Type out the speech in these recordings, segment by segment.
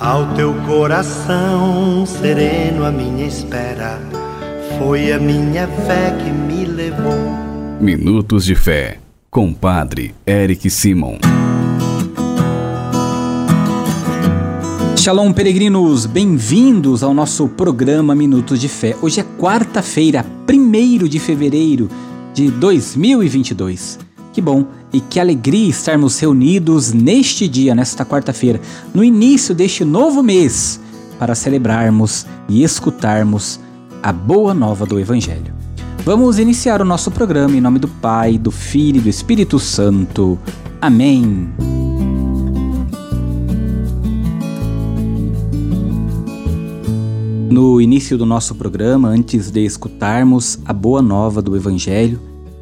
Ao teu coração sereno, a minha espera foi a minha fé que me levou. Minutos de Fé, com Padre Eric Simon. Shalom, peregrinos, bem-vindos ao nosso programa Minutos de Fé. Hoje é quarta-feira, 1 de fevereiro de 2022. Que bom e que alegria estarmos reunidos neste dia, nesta quarta-feira, no início deste novo mês, para celebrarmos e escutarmos a boa nova do Evangelho. Vamos iniciar o nosso programa em nome do Pai, do Filho e do Espírito Santo. Amém. No início do nosso programa, antes de escutarmos a boa nova do Evangelho,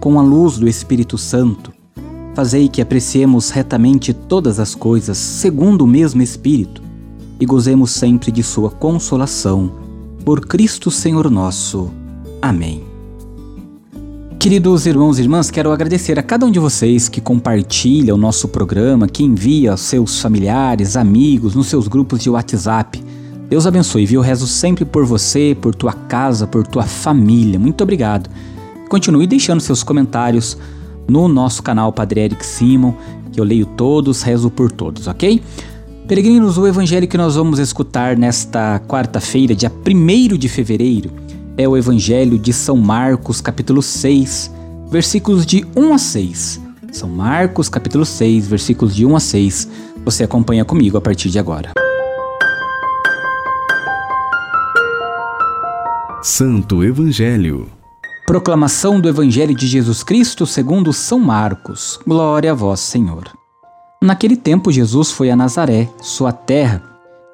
com a luz do Espírito Santo, fazei que apreciemos retamente todas as coisas segundo o mesmo Espírito e gozemos sempre de Sua consolação. Por Cristo Senhor nosso. Amém. Queridos irmãos e irmãs, quero agradecer a cada um de vocês que compartilha o nosso programa, que envia aos seus familiares, amigos, nos seus grupos de WhatsApp. Deus abençoe, viu? Eu rezo sempre por você, por tua casa, por tua família. Muito obrigado. Continue deixando seus comentários no nosso canal Padre Eric Simon, que eu leio todos, rezo por todos, ok? Peregrinos, o evangelho que nós vamos escutar nesta quarta-feira, dia 1 de fevereiro, é o evangelho de São Marcos, capítulo 6, versículos de 1 a 6. São Marcos, capítulo 6, versículos de 1 a 6. Você acompanha comigo a partir de agora. Santo Evangelho Proclamação do Evangelho de Jesus Cristo segundo São Marcos. Glória a vós, Senhor. Naquele tempo Jesus foi a Nazaré, sua terra,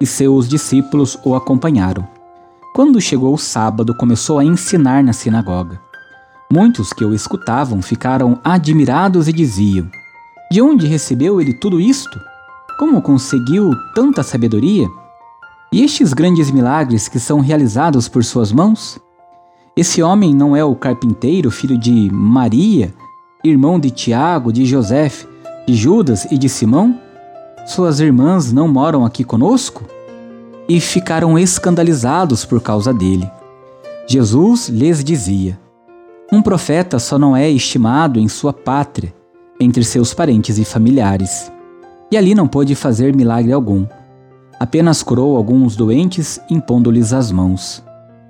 e seus discípulos o acompanharam. Quando chegou o sábado, começou a ensinar na sinagoga. Muitos que o escutavam ficaram admirados e diziam: De onde recebeu ele tudo isto? Como conseguiu tanta sabedoria? E estes grandes milagres que são realizados por suas mãos? Esse homem não é o carpinteiro, filho de Maria, irmão de Tiago, de José, de Judas e de Simão? Suas irmãs não moram aqui conosco? E ficaram escandalizados por causa dele. Jesus lhes dizia: Um profeta só não é estimado em sua pátria, entre seus parentes e familiares. E ali não pôde fazer milagre algum. Apenas curou alguns doentes impondo-lhes as mãos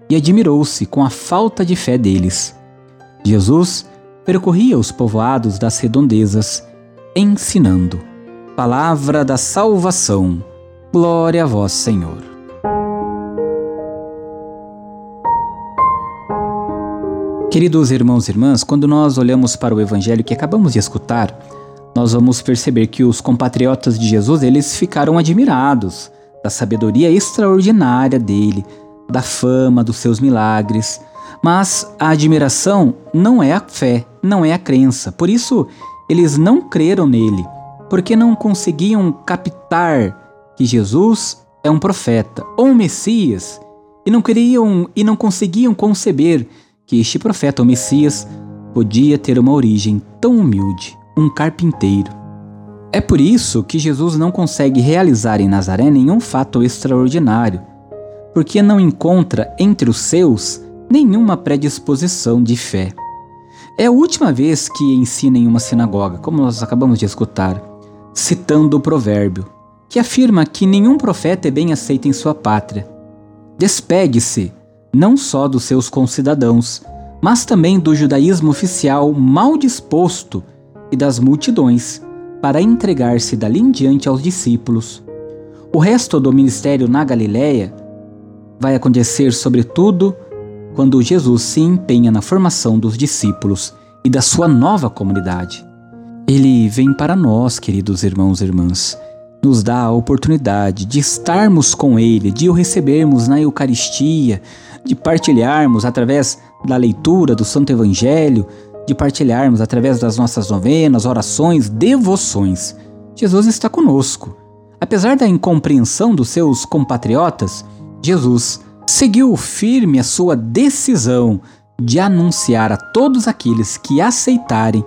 e admirou-se com a falta de fé deles. Jesus percorria os povoados das redondezas, ensinando. Palavra da salvação. Glória a vós, Senhor. Queridos irmãos e irmãs, quando nós olhamos para o evangelho que acabamos de escutar, nós vamos perceber que os compatriotas de Jesus, eles ficaram admirados da sabedoria extraordinária dele, da fama, dos seus milagres. Mas a admiração não é a fé, não é a crença. Por isso, eles não creram nele, porque não conseguiam captar que Jesus é um profeta ou um Messias, e não queriam e não conseguiam conceber que este profeta ou Messias podia ter uma origem tão humilde, um carpinteiro. É por isso que Jesus não consegue realizar em Nazaré nenhum fato extraordinário porque não encontra entre os seus nenhuma predisposição de fé. É a última vez que ensina em uma sinagoga, como nós acabamos de escutar, citando o provérbio, que afirma que nenhum profeta é bem aceito em sua pátria. Despede-se não só dos seus concidadãos, mas também do judaísmo oficial mal disposto e das multidões, para entregar-se dali em diante aos discípulos. O resto do ministério na Galiléia vai acontecer, sobretudo, quando Jesus se empenha na formação dos discípulos e da sua nova comunidade. Ele vem para nós, queridos irmãos e irmãs, nos dá a oportunidade de estarmos com Ele, de o recebermos na Eucaristia, de partilharmos através da leitura do Santo Evangelho, de partilharmos através das nossas novenas, orações, devoções. Jesus está conosco. Apesar da incompreensão dos seus compatriotas, Jesus seguiu firme a sua decisão de anunciar a todos aqueles que aceitarem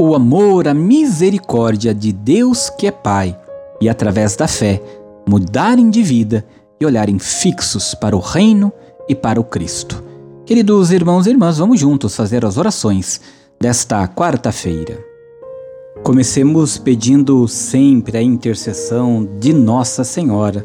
o amor, a misericórdia de Deus que é Pai e, através da fé, mudarem de vida e olharem fixos para o Reino e para o Cristo. Queridos irmãos e irmãs, vamos juntos fazer as orações desta quarta-feira. Comecemos pedindo sempre a intercessão de Nossa Senhora,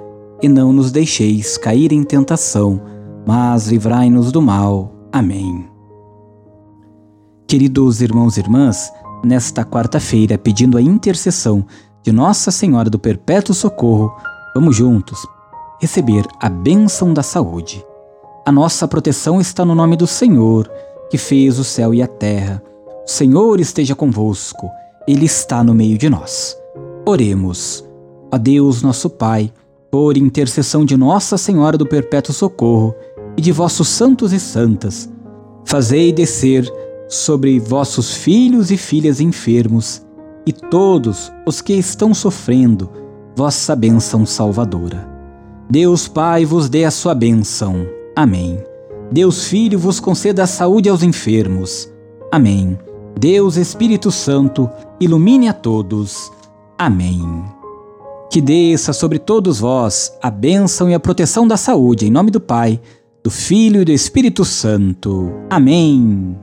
E não nos deixeis cair em tentação, mas livrai-nos do mal. Amém. Queridos irmãos e irmãs, nesta quarta-feira, pedindo a intercessão de Nossa Senhora do Perpétuo Socorro, vamos juntos receber a bênção da saúde. A nossa proteção está no nome do Senhor, que fez o céu e a terra. O Senhor esteja convosco, Ele está no meio de nós. Oremos. A Deus, nosso Pai, por intercessão de Nossa Senhora do Perpétuo Socorro e de vossos santos e santas, fazei descer sobre vossos filhos e filhas enfermos e todos os que estão sofrendo vossa bênção salvadora. Deus Pai vos dê a sua bênção. Amém. Deus Filho vos conceda a saúde aos enfermos. Amém. Deus Espírito Santo ilumine a todos. Amém. Que desça sobre todos vós a bênção e a proteção da saúde, em nome do Pai, do Filho e do Espírito Santo. Amém.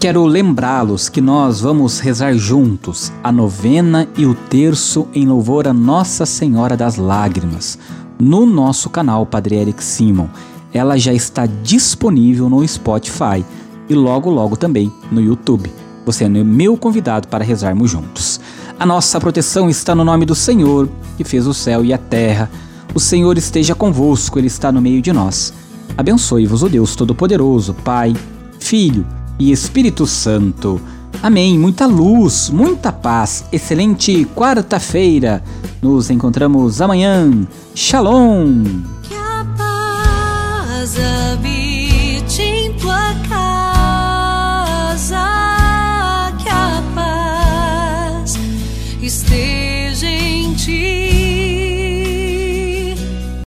Quero lembrá-los que nós vamos rezar juntos a novena e o terço em louvor a Nossa Senhora das Lágrimas no nosso canal Padre Eric Simon. Ela já está disponível no Spotify e logo logo também no YouTube. Você é meu convidado para rezarmos juntos. A nossa proteção está no nome do Senhor, que fez o céu e a terra. O Senhor esteja convosco, Ele está no meio de nós. Abençoe-vos o Deus Todo-Poderoso, Pai, Filho e Espírito Santo. Amém. Muita luz, muita paz. Excelente quarta-feira. Nos encontramos amanhã. Shalom. stay